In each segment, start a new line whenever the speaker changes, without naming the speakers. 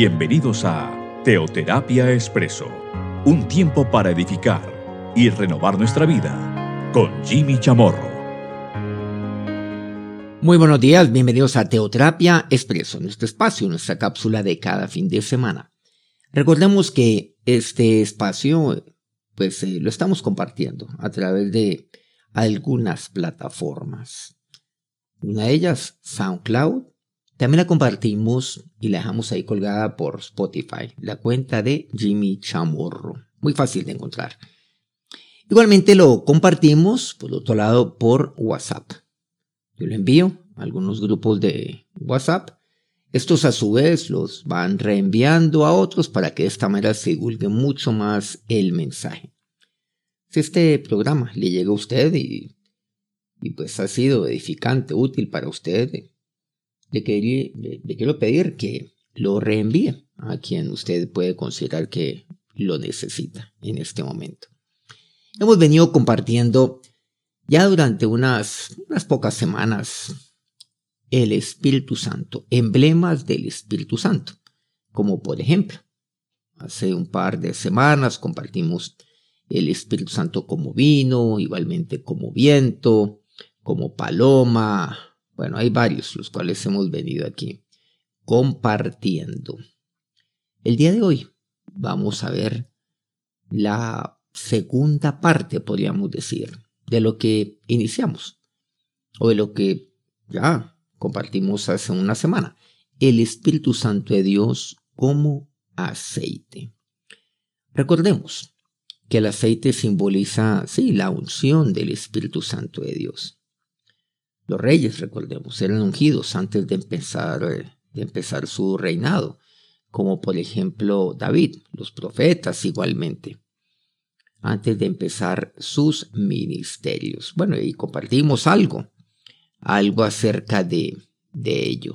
Bienvenidos a Teoterapia Expreso, un tiempo para edificar y renovar nuestra vida con Jimmy Chamorro.
Muy buenos días, bienvenidos a Teoterapia Expreso, nuestro espacio, nuestra cápsula de cada fin de semana. Recordemos que este espacio, pues eh, lo estamos compartiendo a través de algunas plataformas. Una de ellas, SoundCloud. También la compartimos y la dejamos ahí colgada por Spotify, la cuenta de Jimmy Chamorro. Muy fácil de encontrar. Igualmente lo compartimos, por otro lado, por WhatsApp. Yo lo envío a algunos grupos de WhatsApp. Estos a su vez los van reenviando a otros para que de esta manera se divulgue mucho más el mensaje. Si este programa le llega a usted y y pues ha sido edificante, útil para usted, le, quiero pedir que lo reenvíe a quien usted puede considerar que lo necesita en este momento. Hemos venido compartiendo ya durante unas, unas pocas semanas el Espíritu Santo, emblemas del Espíritu Santo, como por ejemplo, hace un par de semanas compartimos el Espíritu Santo como vino, igualmente como viento, como Paloma. Bueno, hay varios los cuales hemos venido aquí compartiendo. El día de hoy vamos a ver la segunda parte, podríamos decir, de lo que iniciamos o de lo que ya compartimos hace una semana. El Espíritu Santo de Dios como aceite. Recordemos que el aceite simboliza, sí, la unción del Espíritu Santo de Dios. Los reyes, recordemos, eran ungidos antes de empezar, eh, de empezar su reinado, como por ejemplo David, los profetas igualmente, antes de empezar sus ministerios. Bueno, y compartimos algo, algo acerca de, de ello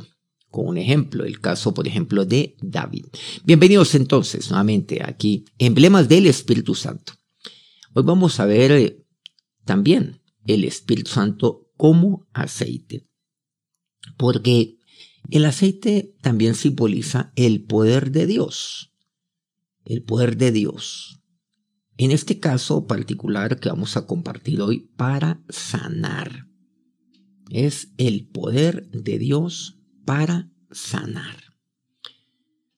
con un ejemplo, el caso, por ejemplo, de David. Bienvenidos entonces nuevamente aquí, emblemas del Espíritu Santo. Hoy vamos a ver eh, también el Espíritu Santo como aceite. Porque el aceite también simboliza el poder de Dios. El poder de Dios. En este caso particular que vamos a compartir hoy para sanar. Es el poder de Dios para sanar.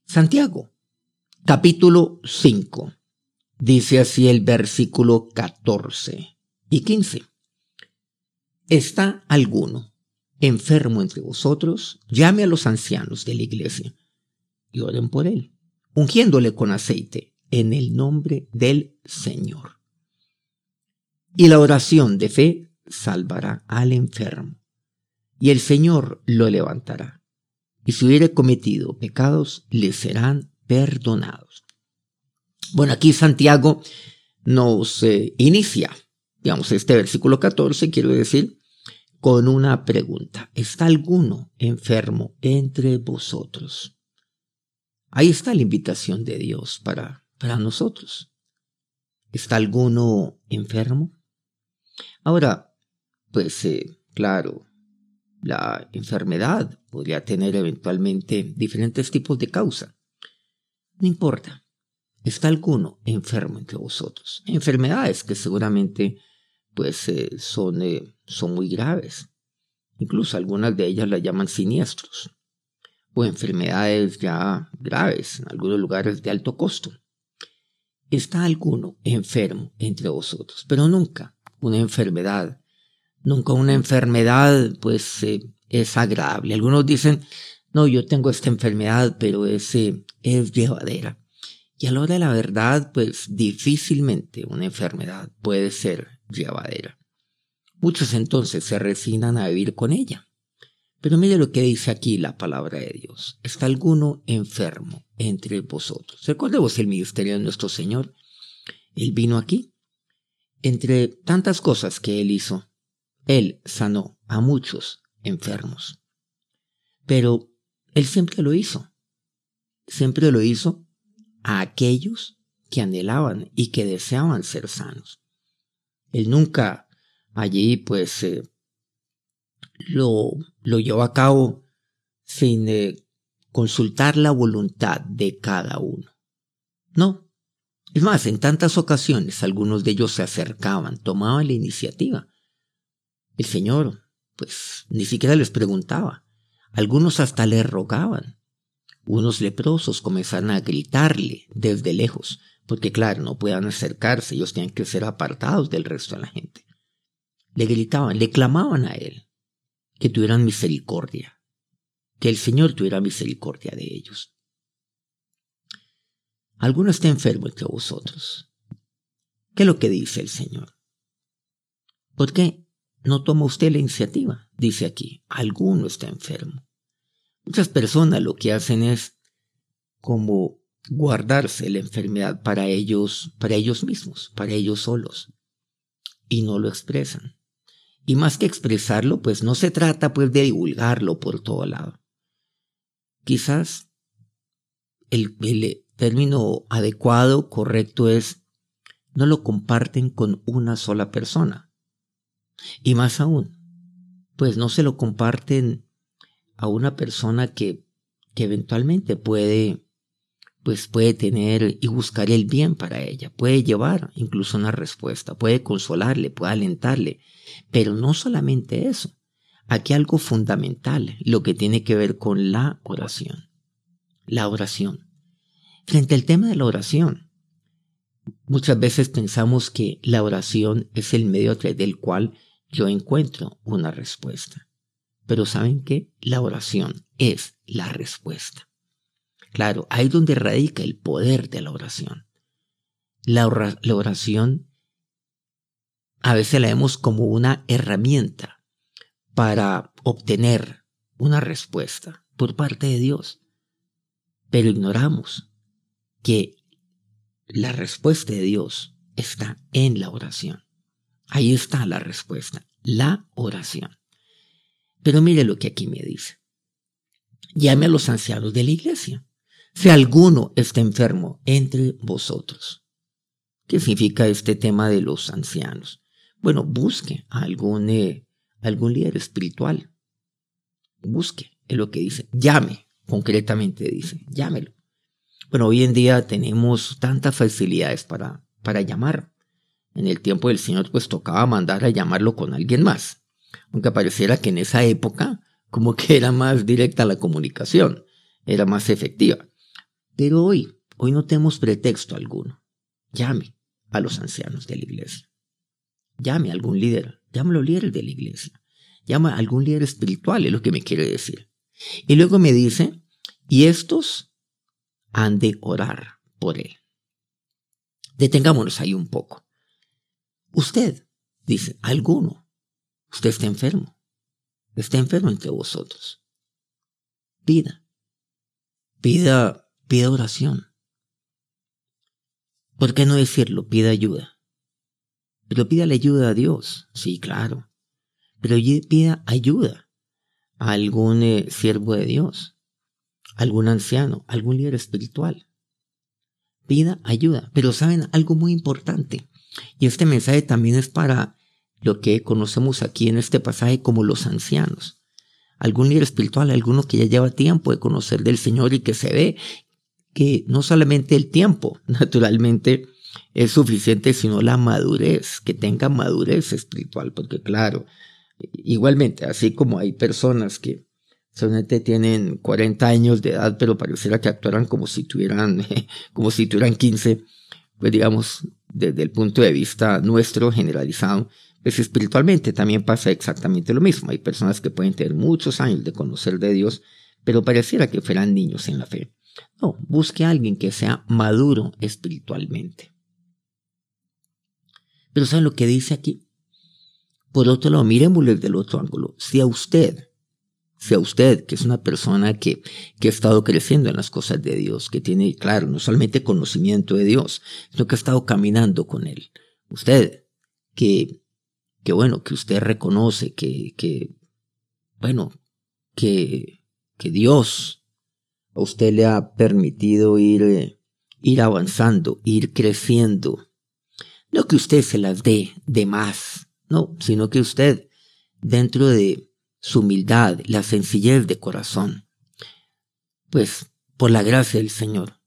Santiago, capítulo 5. Dice así el versículo 14 y 15. ¿Está alguno enfermo entre vosotros? Llame a los ancianos de la iglesia y oren por él, ungiéndole con aceite en el nombre del Señor. Y la oración de fe salvará al enfermo, y el Señor lo levantará. Y si hubiere cometido pecados, le serán perdonados. Bueno, aquí Santiago nos eh, inicia digamos, este versículo 14, quiero decir, con una pregunta. ¿Está alguno enfermo entre vosotros? Ahí está la invitación de Dios para, para nosotros. ¿Está alguno enfermo? Ahora, pues eh, claro, la enfermedad podría tener eventualmente diferentes tipos de causa. No importa. ¿Está alguno enfermo entre vosotros? Enfermedades que seguramente pues eh, son, eh, son muy graves. Incluso algunas de ellas las llaman siniestros o enfermedades ya graves en algunos lugares de alto costo. Está alguno enfermo entre vosotros, pero nunca una enfermedad, nunca una enfermedad pues eh, es agradable. Algunos dicen, no, yo tengo esta enfermedad, pero es, es llevadera. Y a la de la verdad, pues difícilmente una enfermedad puede ser llevadera. Muchos entonces se resignan a vivir con ella. Pero mire lo que dice aquí la palabra de Dios. ¿Está alguno enfermo entre vosotros? Recordemos el ministerio de nuestro Señor. Él vino aquí. Entre tantas cosas que Él hizo, Él sanó a muchos enfermos. Pero Él siempre lo hizo. Siempre lo hizo a aquellos que anhelaban y que deseaban ser sanos. Él nunca allí pues eh, lo, lo llevó a cabo sin eh, consultar la voluntad de cada uno. No. Es más, en tantas ocasiones algunos de ellos se acercaban, tomaban la iniciativa. El Señor, pues, ni siquiera les preguntaba. Algunos hasta le rogaban. Unos leprosos comenzaron a gritarle desde lejos, porque claro, no puedan acercarse, ellos tienen que ser apartados del resto de la gente. Le gritaban, le clamaban a él que tuvieran misericordia, que el Señor tuviera misericordia de ellos. Alguno está enfermo entre vosotros. ¿Qué es lo que dice el Señor? ¿Por qué no toma usted la iniciativa? Dice aquí, alguno está enfermo. Muchas personas lo que hacen es como guardarse la enfermedad para ellos, para ellos mismos, para ellos solos, y no lo expresan. Y más que expresarlo, pues no se trata pues de divulgarlo por todo lado. Quizás el, el término adecuado, correcto es, no lo comparten con una sola persona. Y más aún, pues no se lo comparten a una persona que, que eventualmente puede pues puede tener y buscar el bien para ella, puede llevar incluso una respuesta, puede consolarle, puede alentarle, pero no solamente eso, aquí algo fundamental, lo que tiene que ver con la oración, la oración. Frente al tema de la oración, muchas veces pensamos que la oración es el medio a través del cual yo encuentro una respuesta, pero ¿saben qué? La oración es la respuesta. Claro, ahí es donde radica el poder de la oración. La, oración a veces la vemos como una herramienta para obtener una respuesta por parte de Dios, pero ignoramos que la respuesta de Dios está en la oración. Ahí está la respuesta, la oración. Pero mire lo que aquí me dice. Llame a los ancianos de la iglesia si alguno está enfermo entre vosotros. ¿Qué significa este tema de los ancianos? Bueno, busque a algún, eh, algún líder espiritual. Busque, es lo que dice. Llame, concretamente dice, llámelo. Bueno, hoy en día tenemos tantas facilidades para, para llamar. En el tiempo del Señor, pues tocaba mandar a llamarlo con alguien más. Aunque pareciera que en esa época, como que era más directa la comunicación, era más efectiva. Pero hoy, hoy no tenemos pretexto alguno. Llame a los ancianos de la iglesia. Llame a algún líder. Llámalo líder de la iglesia. Llama a algún líder espiritual, es lo que me quiere decir. Y luego me dice, y estos han de orar por él. Detengámonos ahí un poco. Usted, dice, alguno, usted está enfermo. Está enfermo entre vosotros. Pida. Pida pida oración. ¿Por qué no decirlo? Pida ayuda. Pero pida la ayuda a Dios, sí, claro. Pero pida ayuda a algún eh, siervo de Dios, algún anciano, algún líder espiritual. Pida ayuda. Pero saben algo muy importante. Y este mensaje también es para lo que conocemos aquí en este pasaje como los ancianos. Algún líder espiritual, alguno que ya lleva tiempo de conocer del Señor y que se ve que no solamente el tiempo, naturalmente, es suficiente, sino la madurez, que tenga madurez espiritual, porque claro, igualmente, así como hay personas que solamente tienen 40 años de edad, pero pareciera que actuaran como si tuvieran, como si tuvieran 15, pues digamos, desde el punto de vista nuestro generalizado, pues espiritualmente también pasa exactamente lo mismo. Hay personas que pueden tener muchos años de conocer de Dios, pero pareciera que fueran niños en la fe. No, busque a alguien que sea maduro espiritualmente. Pero ¿saben lo que dice aquí? Por otro lado, miremoslo desde el otro ángulo. Si a usted, si a usted, que es una persona que, que ha estado creciendo en las cosas de Dios, que tiene, claro, no solamente conocimiento de Dios, sino que ha estado caminando con Él. Usted, que, que bueno, que usted reconoce que, que bueno, que, que Dios a usted le ha permitido ir, eh, ir avanzando, ir creciendo. No que usted se las dé de más, no, sino que usted, dentro de su humildad, la sencillez de corazón, pues por la gracia del Señor,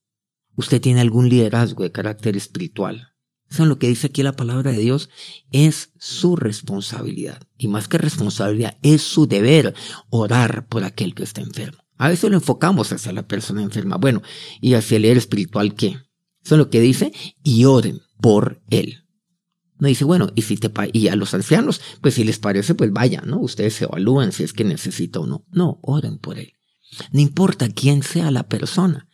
usted tiene algún liderazgo de carácter espiritual. Eso lo que dice aquí la palabra de Dios es su responsabilidad. Y más que responsabilidad, es su deber orar por aquel que está enfermo. A veces lo enfocamos hacia la persona enferma. Bueno, y hacia el líder espiritual, ¿qué? Eso es lo que dice, y oren por él. No dice, bueno, y si te y a los ancianos, pues si les parece, pues vayan, ¿no? Ustedes se evalúan si es que necesita o no. No, oren por él. No importa quién sea la persona.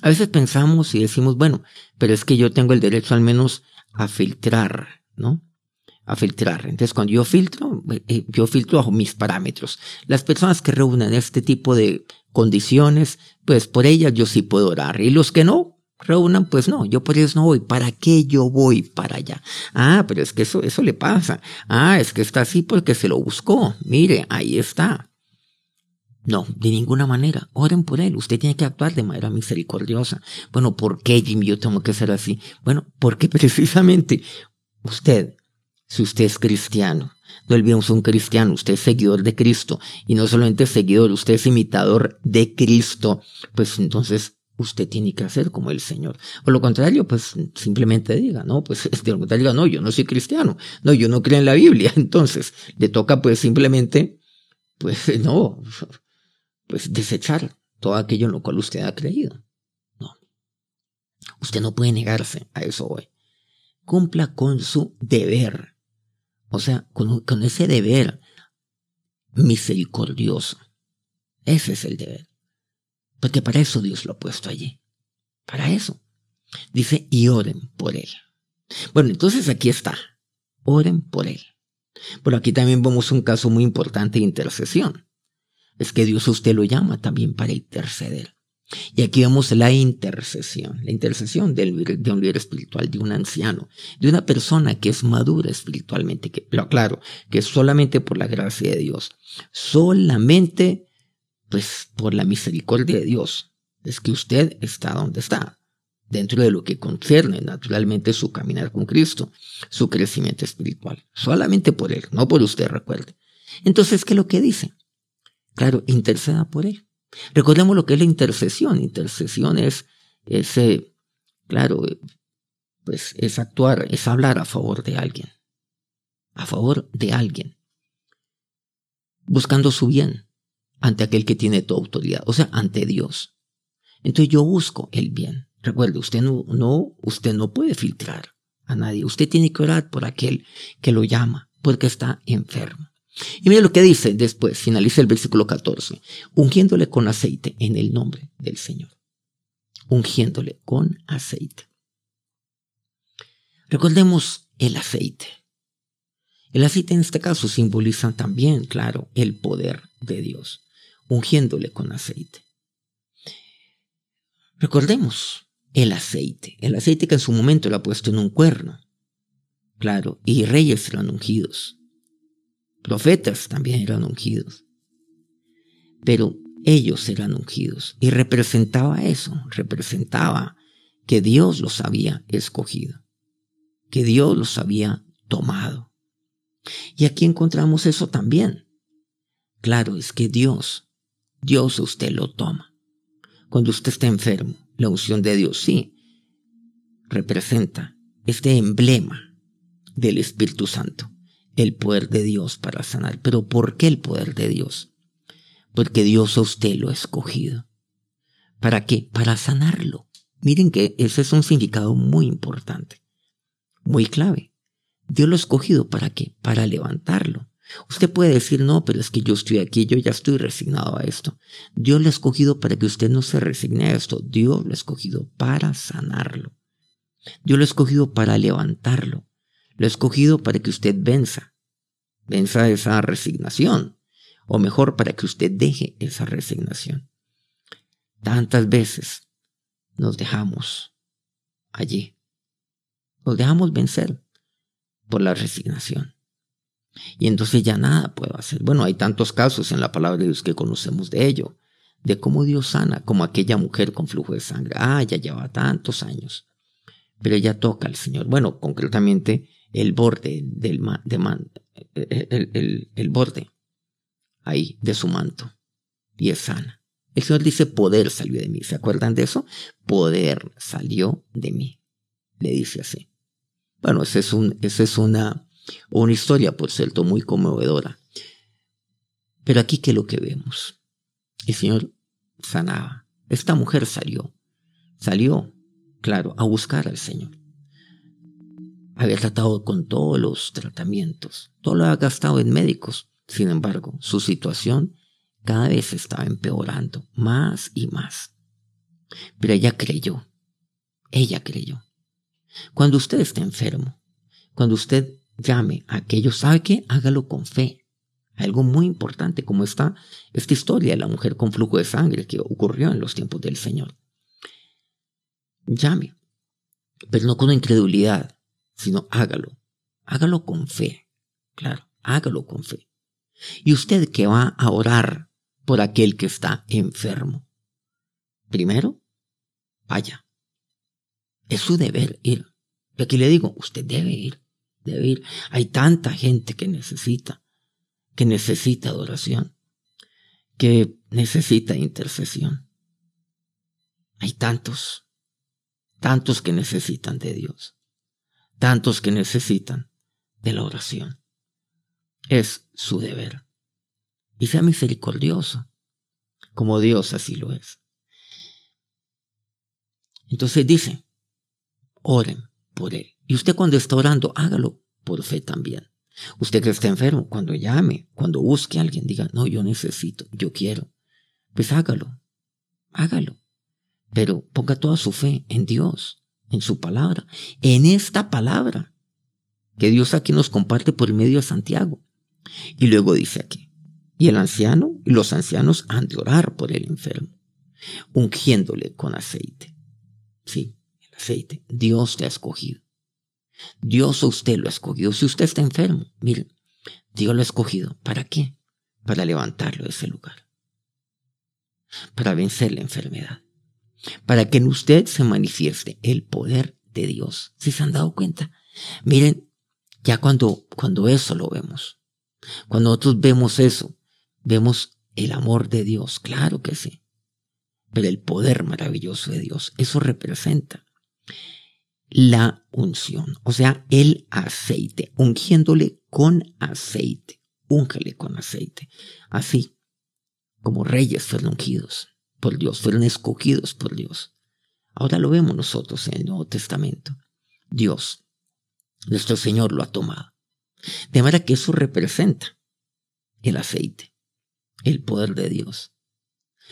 A veces pensamos y decimos, bueno, pero es que yo tengo el derecho al menos a filtrar, ¿no? A filtrar. Entonces, cuando yo filtro, eh, yo filtro bajo mis parámetros. Las personas que reúnen este tipo de condiciones, pues por ellas yo sí puedo orar. Y los que no, reúnan, pues no, yo por eso no voy. ¿Para qué yo voy para allá? Ah, pero es que eso, eso le pasa. Ah, es que está así porque se lo buscó. Mire, ahí está. No, de ninguna manera. Oren por él. Usted tiene que actuar de manera misericordiosa. Bueno, ¿por qué, Jimmy, yo tengo que ser así? Bueno, porque precisamente usted, si usted es cristiano, no olvidemos un cristiano, usted es seguidor de Cristo, y no solamente seguidor, usted es imitador de Cristo, pues entonces usted tiene que hacer como el Señor. Por lo contrario, pues simplemente diga, no, pues de lo contrario, no, yo no soy cristiano, no, yo no creo en la Biblia, entonces le toca pues simplemente, pues no, pues desechar todo aquello en lo cual usted ha creído. No. Usted no puede negarse a eso hoy. Cumpla con su deber. O sea, con, ese deber misericordioso. Ese es el deber. Porque para eso Dios lo ha puesto allí. Para eso. Dice, y oren por él. Bueno, entonces aquí está. Oren por él. Pero aquí también vemos un caso muy importante de intercesión. Es que Dios a usted lo llama también para interceder. Y aquí vemos la intercesión, la intercesión de un líder espiritual, de un anciano, de una persona que es madura espiritualmente, que, lo aclaro, que solamente por la gracia de Dios, solamente pues por la misericordia de Dios, es que usted está donde está, dentro de lo que concierne naturalmente su caminar con Cristo, su crecimiento espiritual. Solamente por Él, no por usted, recuerde. Entonces, ¿qué es lo que dice? Claro, interceda por Él. Recordemos lo que es la intercesión. Intercesión es ese, claro, pues es actuar, es hablar a favor de alguien. A favor de alguien. Buscando su bien ante aquel que tiene tu autoridad, o sea, ante Dios. Entonces yo busco el bien. Recuerde, usted no, no, usted no puede filtrar a nadie. Usted tiene que orar por aquel que lo llama, porque está enfermo. Y mire lo que dice después, finaliza el versículo 14, ungiéndole con aceite en el nombre del Señor. Ungiéndole con aceite. Recordemos el aceite. El aceite en este caso simboliza también, claro, el poder de Dios ungiéndole con aceite. Recordemos el aceite, el aceite que en su momento lo ha puesto en un cuerno. Claro, y reyes eran ungidos. Profetas también eran ungidos. Pero ellos eran ungidos. Y representaba eso, representaba que Dios los había escogido, que Dios los había tomado. Y aquí encontramos eso también. Claro, es que Dios Dios usted lo toma. Cuando usted está enfermo, la unción de Dios sí representa este emblema del Espíritu Santo, el poder de Dios para sanar. Pero ¿por qué el poder de Dios? Porque Dios a usted lo ha escogido. ¿Para qué? Para sanarlo. Miren que ese es un significado muy importante, muy clave. Dios lo ha escogido para qué? Para levantarlo, Usted puede decir, no, pero es que yo estoy aquí, yo ya estoy resignado a esto. Dios lo ha escogido para que usted no se resigne a esto. Dios lo ha escogido para sanarlo. Dios lo ha escogido para levantarlo. Lo ha escogido para que usted venza. Venza esa resignación. O mejor, para que usted deje esa resignación. Tantas veces nos dejamos allí. Nos dejamos vencer por la resignación. Y entonces ya nada puedo hacer. Bueno, hay tantos casos en la palabra de Dios que conocemos de ello, de cómo Dios sana, como aquella mujer con flujo de sangre. Ah, ya lleva tantos años, pero ella toca al Señor. Bueno, concretamente el borde del de el, el, el borde ahí de su manto y es sana. El Señor dice, poder salió de mí. ¿Se acuerdan de eso? Poder salió de mí. Le dice así. Bueno, esa es, un, es una, una historia, por cierto, muy conmovedora. Pero aquí, ¿qué es lo que vemos? El Señor sanaba. Esta mujer salió. Salió, claro, a buscar al Señor había tratado con todos los tratamientos, todo lo había gastado en médicos. Sin embargo, su situación cada vez estaba empeorando más y más. Pero ella creyó, ella creyó. Cuando usted esté enfermo, cuando usted llame a aquello, ¿sabe qué? Hágalo con fe. Algo muy importante como está esta historia de la mujer con flujo de sangre que ocurrió en los tiempos del Señor. Llame, pero no con incredulidad, sino hágalo. Hágalo con fe. Claro, hágalo con fe. Y usted que va a orar por aquel que está enfermo. Primero, vaya. Es su deber ir. Y aquí le digo, usted debe ir, debe ir. Hay tanta gente que necesita, que necesita adoración, que necesita intercesión. Hay tantos, tantos que necesitan de Dios tantos que necesitan de la oración. Es su deber. Y sea misericordioso, como Dios así lo es. Entonces dice, oren por él. Y usted cuando está orando, hágalo por fe también. Usted que está enfermo, cuando llame, cuando busque a alguien, diga, no, yo necesito, yo quiero. Pues hágalo, hágalo. Pero ponga toda su fe en Dios en su palabra, en esta palabra que Dios aquí nos comparte por medio de Santiago. Y luego dice aquí, y el anciano y los ancianos han de orar por el enfermo, ungiéndole con aceite. Sí, el aceite. Dios te ha escogido. Dios a usted lo ha escogido. Si usted está enfermo, mire, Dios lo ha escogido. ¿Para qué? Para levantarlo de ese lugar. Para vencer la enfermedad para que en usted se manifieste el poder de Dios. Si se han dado cuenta? Miren, ya cuando, cuando eso lo vemos, cuando nosotros vemos eso, vemos el amor de Dios, claro que sí, pero el poder maravilloso de Dios, eso representa la unción, o sea, el aceite, ungiéndole con aceite, úngale con aceite, así como reyes fueron ungidos por Dios, fueron escogidos por Dios. Ahora lo vemos nosotros en el Nuevo Testamento. Dios, nuestro Señor lo ha tomado. De manera que eso representa el aceite, el poder de Dios.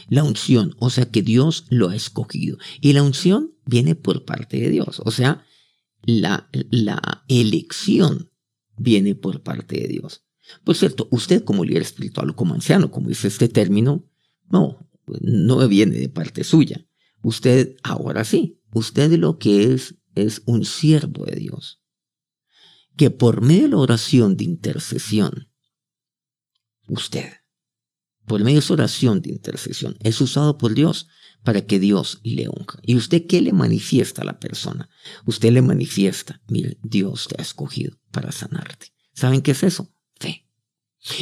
La unción, o sea que Dios lo ha escogido. Y la unción viene por parte de Dios, o sea, la, la elección viene por parte de Dios. Por cierto, usted como líder espiritual o como anciano, como dice este término, no, no viene de parte suya. Usted, ahora sí, usted lo que es es un siervo de Dios, que por medio de la oración de intercesión, usted, por medio de esa oración de intercesión, es usado por Dios para que Dios le unja. ¿Y usted qué le manifiesta a la persona? Usted le manifiesta, mire, Dios te ha escogido para sanarte. ¿Saben qué es eso? Fe.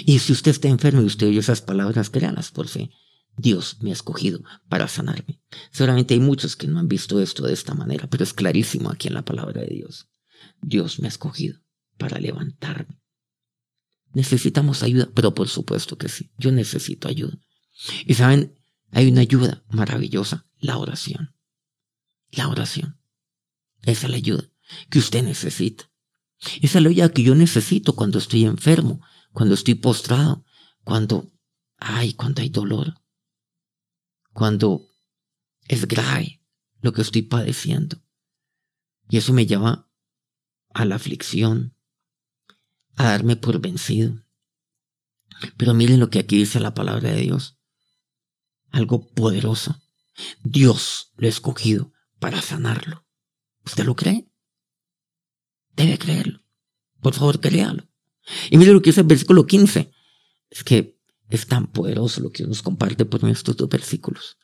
Y si usted está enfermo y usted oye esas palabras, créalas por fe. Dios me ha escogido para sanarme. Seguramente hay muchos que no han visto esto de esta manera, pero es clarísimo aquí en la palabra de Dios. Dios me ha escogido para levantarme. Necesitamos ayuda, pero por supuesto que sí, yo necesito ayuda. Y saben, hay una ayuda maravillosa, la oración. La oración. Esa es la ayuda que usted necesita. Esa es la ayuda que yo necesito cuando estoy enfermo, cuando estoy postrado, cuando, ay, cuando hay dolor cuando es grave lo que estoy padeciendo. Y eso me lleva a la aflicción, a darme por vencido. Pero miren lo que aquí dice la palabra de Dios. Algo poderoso. Dios lo ha escogido para sanarlo. ¿Usted lo cree? Debe creerlo. Por favor, créalo. Y miren lo que dice el versículo 15. Es que es tan poderoso lo que nos comparte por estos dos versículos.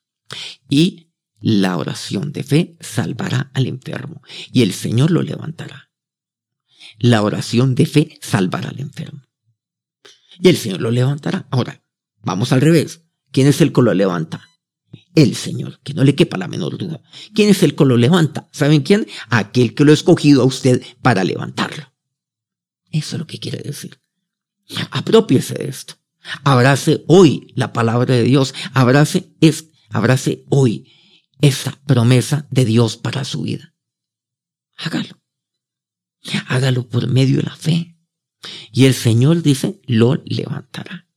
Y la oración de fe salvará al enfermo y el Señor lo levantará. La oración de fe salvará al enfermo. Y el Señor lo levantará. Ahora, vamos al revés. ¿Quién es el que lo levanta? el Señor, que no le quepa la menor duda. ¿Quién es el que lo levanta? ¿Saben quién? Aquel que lo ha escogido a usted para levantarlo. Eso es lo que quiere decir. Apropiese de esto. Abrace hoy la palabra de Dios. Abrace, es, abrace hoy esta promesa de Dios para su vida. Hágalo. Hágalo por medio de la fe. Y el Señor dice, lo levantará.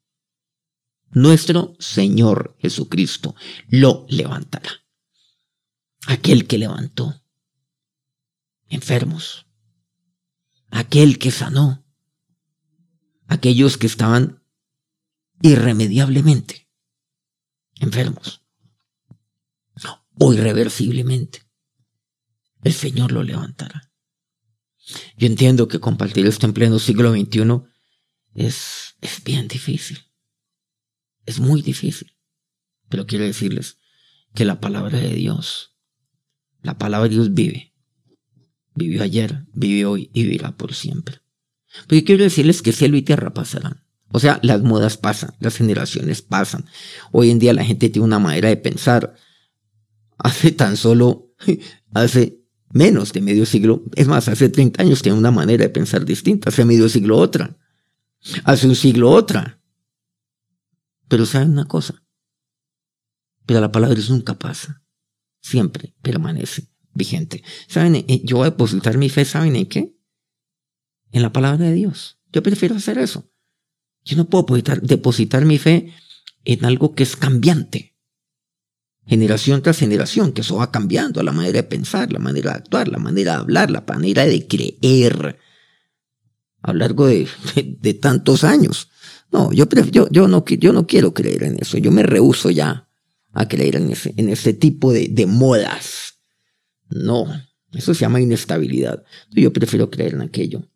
Nuestro Señor Jesucristo lo levantará. Aquel que levantó enfermos. Aquel que sanó. Aquellos que estaban irremediablemente enfermos. O irreversiblemente. El Señor lo levantará. Yo entiendo que compartir esto en pleno siglo XXI es, es bien difícil. Es muy difícil. Pero quiero decirles que la palabra de Dios, la palabra de Dios vive. Vivió ayer, vive hoy y vivirá por siempre. Pero quiero decirles que cielo y tierra pasarán. O sea, las modas pasan, las generaciones pasan. Hoy en día la gente tiene una manera de pensar. Hace tan solo, hace menos de medio siglo, es más, hace 30 años tiene una manera de pensar distinta, hace medio siglo otra, hace un siglo otra. Pero saben una cosa, pero la palabra es nunca pasa, siempre permanece vigente. ¿Saben? Yo voy a depositar mi fe, ¿saben en qué? En la palabra de Dios. Yo prefiero hacer eso. Yo no puedo depositar, mi fe en algo que es cambiante generación tras generación, que eso va cambiando, la manera de pensar, la manera de actuar, la manera de hablar, la manera de creer a lo largo de, tantos años. No, yo, yo, yo, no, yo no quiero creer en eso, yo me rehuso ya a creer en ese, en ese tipo de modas. No, eso se llama inestabilidad. Yo prefiero creer en aquello,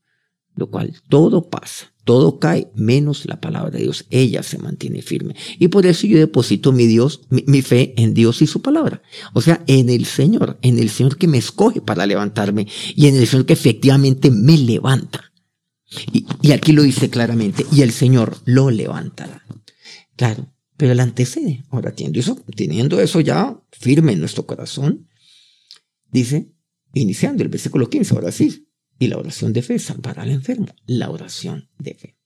lo cual todo pasa todo cae menos la palabra de Dios. Ella se mantiene firme. Y por eso yo deposito mi Dios, mi, fe en Dios y su palabra. O sea, en el Señor, en el Señor que me escoge para levantarme y en el Señor que efectivamente me levanta. Y, y aquí lo dice claramente, y el Señor lo levantará. Claro, pero el antecede. Ahora, teniendo eso, teniendo eso ya firme en nuestro corazón, dice, iniciando el versículo 15, ahora sí, y la oración de fe salvará al enfermo. La oración de fe.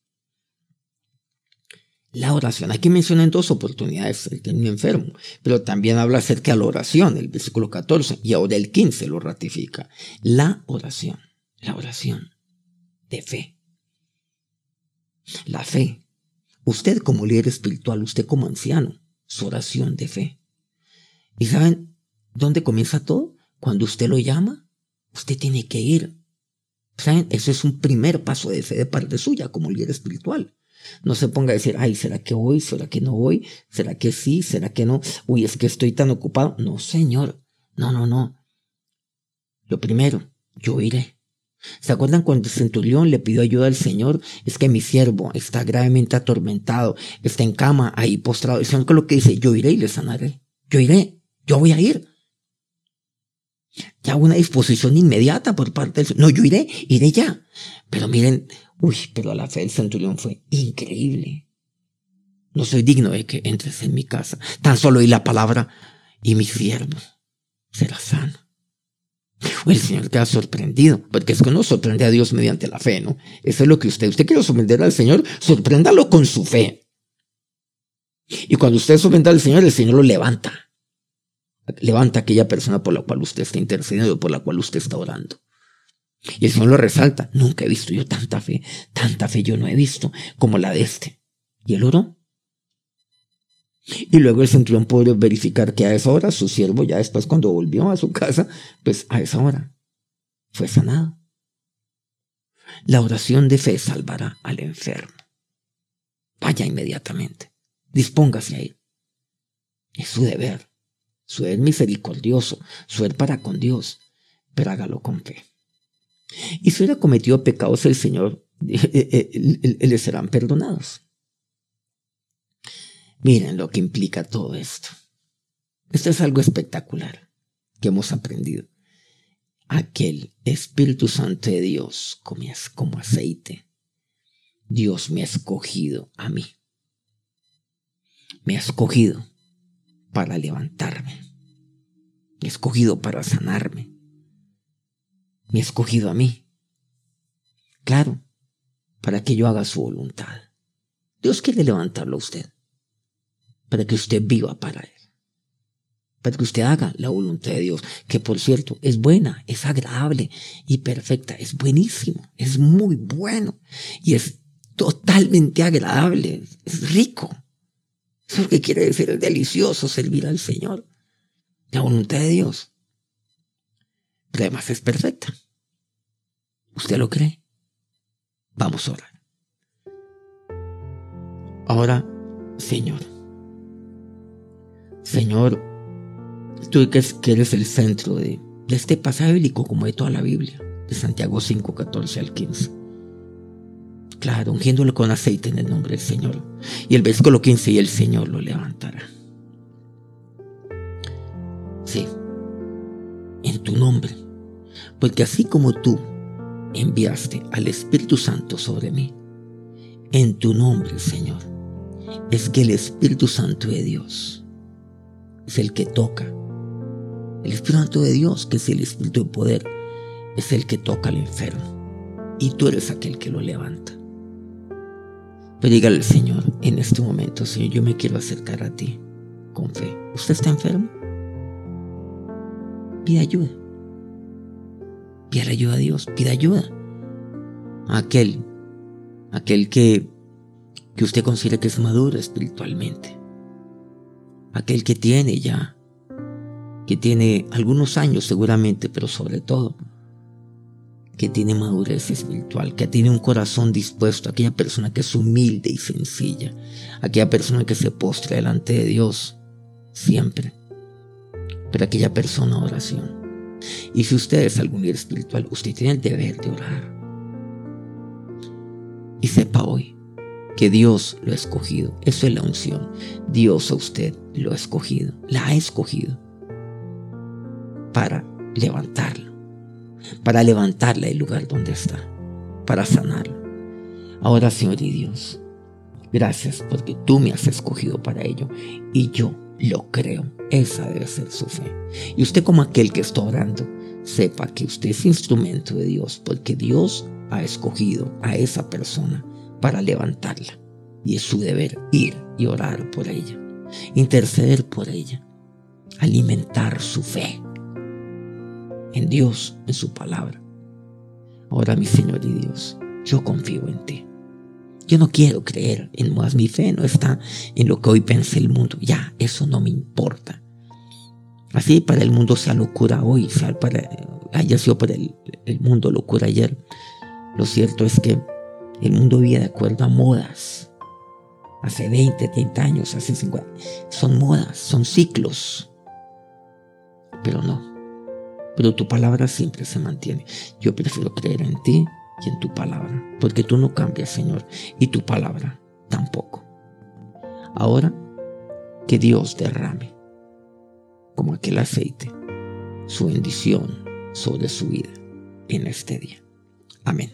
La oración, aquí menciona en dos oportunidades el término enfermo, pero también habla acerca de la oración, el versículo 14, y ahora el 15 lo ratifica. La oración, la oración de fe. La fe. Usted como líder espiritual, usted como anciano, su oración de fe. ¿Y saben dónde comienza todo? Cuando usted lo llama, usted tiene que ir ¿Saben? Ese es un primer paso de fe de parte suya como líder espiritual. No se ponga a decir, ay, ¿será que voy? ¿Será que no voy? ¿Será que sí? ¿Será que no? Uy, es que estoy tan ocupado. No, señor. No, no, no. Lo primero, yo iré. ¿Se acuerdan cuando el centurión le pidió ayuda al Señor? Es que mi siervo está gravemente atormentado, está en cama, ahí postrado. Señor que lo que dice, yo iré y le sanaré. Yo iré, yo voy a ir. Ya una disposición inmediata por parte del No, yo iré, iré ya. Pero miren, uy, pero la fe del centurión fue increíble. No soy digno de que entres en mi casa. Tan solo oí la palabra y mi siervo será sano. El Señor queda sorprendido, porque es que uno sorprende a Dios mediante la fe, ¿no? Eso es lo que usted, usted quiere sorprender al Señor, sorpréndalo con su fe. Y cuando usted sorprende al Señor, el Señor lo levanta levanta aquella persona por la cual usted está intercediendo, por la cual usted está orando. Y el Señor lo resalta, nunca he visto yo tanta fe, tanta fe yo no he visto como la de este. Y él oró. Y luego el centurión pudo verificar que a esa hora su siervo, ya después cuando volvió a su casa, pues a esa hora fue sanado. La oración de fe salvará al enfermo. Vaya inmediatamente. Dispóngase a ir. Es su deber ser misericordioso, ser para con Dios, pero hágalo con fe. Y si hubiera cometido pecados el Señor, eh, eh, eh, le serán perdonados. Miren lo que implica todo esto. Esto es algo espectacular que hemos aprendido. Aquel Espíritu Santo de Dios como aceite. Dios me ha escogido a mí. Me ha escogido para levantarme. Me escogido para sanarme. Me escogido a mí. Claro, para que yo haga su voluntad. Dios quiere levantarlo a usted. Para que usted viva para Él. Para que usted haga la voluntad de Dios. Que por cierto, es buena, es agradable y perfecta. Es buenísimo. Es muy bueno. Y es totalmente agradable. Es rico. Eso es lo que quiere decir el delicioso servir al Señor. La voluntad de Dios. Pero además es perfecta. ¿Usted lo cree? Vamos a orar. Ahora, Señor. Señor, tú que eres el centro de, este pasaje bíblico como de toda la Biblia, de Santiago 5, 14 al 15. Claro, ungiéndolo con aceite en el nombre del Señor. Y el versículo 15, y el Señor lo levantará. Sí, en tu nombre. Porque así como tú enviaste al Espíritu Santo sobre mí, en tu nombre, Señor, es que el Espíritu Santo de Dios es el que toca. El Espíritu Santo de Dios, que es el Espíritu de poder, es el que toca al enfermo. Y tú eres aquel que lo levanta. Pero dígale al Señor en este momento, Señor, yo me quiero acercar a ti con fe. ¿Usted está enfermo? Pide ayuda. Pide ayuda a Dios, pide ayuda. A aquel, aquel que, que usted considera que es maduro espiritualmente. Aquel que tiene ya, que tiene algunos años seguramente, pero sobre todo que tiene madurez espiritual, que tiene un corazón dispuesto, aquella persona que es humilde y sencilla, aquella persona que se postra delante de Dios siempre, pero aquella persona oración. Y si usted es algún líder espiritual, usted tiene el deber de orar. Y sepa hoy que Dios lo ha escogido. Eso es la unción. Dios a usted lo ha escogido, la ha escogido para levantarlo para levantarla del lugar donde está, para sanarla. Ahora, Señor y Dios, gracias porque tú me has escogido para ello y yo lo creo. Esa debe ser su fe. Y usted como aquel que está orando, sepa que usted es instrumento de Dios porque Dios ha escogido a esa persona para levantarla. Y es su deber ir y orar por ella, interceder por ella, alimentar su fe en Dios, en su palabra. Ahora, mi Señor y Dios, yo confío en ti. Yo no quiero creer en más. Mi fe no está en lo que hoy piensa el mundo. Ya, eso no me importa. Así para el mundo sea locura hoy, sea para, sido para el, el mundo locura ayer. Lo cierto es que el mundo vive de acuerdo a modas. Hace 20, 30 años, hace 50. Son modas, son ciclos. Pero no pero tu palabra siempre se mantiene. Yo prefiero creer en ti y en tu palabra, porque tú no cambias, Señor, y tu palabra tampoco. Ahora, que Dios derrame, como aquel aceite, su bendición sobre su vida en este día. Amén.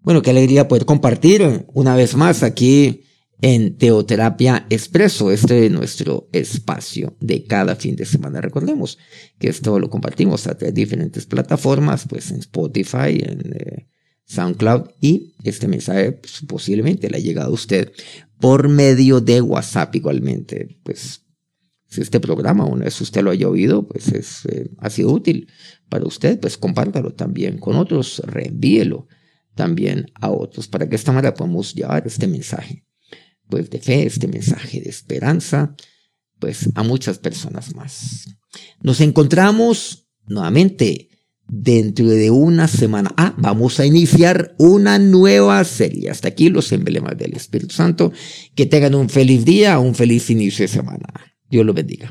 Bueno, qué alegría poder compartir una vez más aquí en Teoterapia Expreso. Este es nuestro espacio de cada fin de semana. Recordemos que esto lo compartimos a través de diferentes plataformas, pues en Spotify, en eh, SoundCloud y este mensaje pues, posiblemente le ha llegado a usted por medio de WhatsApp igualmente. Pues si este programa una vez usted lo haya oído, pues es, eh, ha sido útil para usted, pues compártalo también con otros, reenvíelo también a otros para que esta manera podamos llevar este mensaje pues de fe, este mensaje de esperanza, pues a muchas personas más. Nos encontramos nuevamente dentro de una semana. Ah, vamos a iniciar una nueva serie. Hasta aquí los emblemas del Espíritu Santo. Que tengan un feliz día, un feliz inicio de semana. Dios lo bendiga.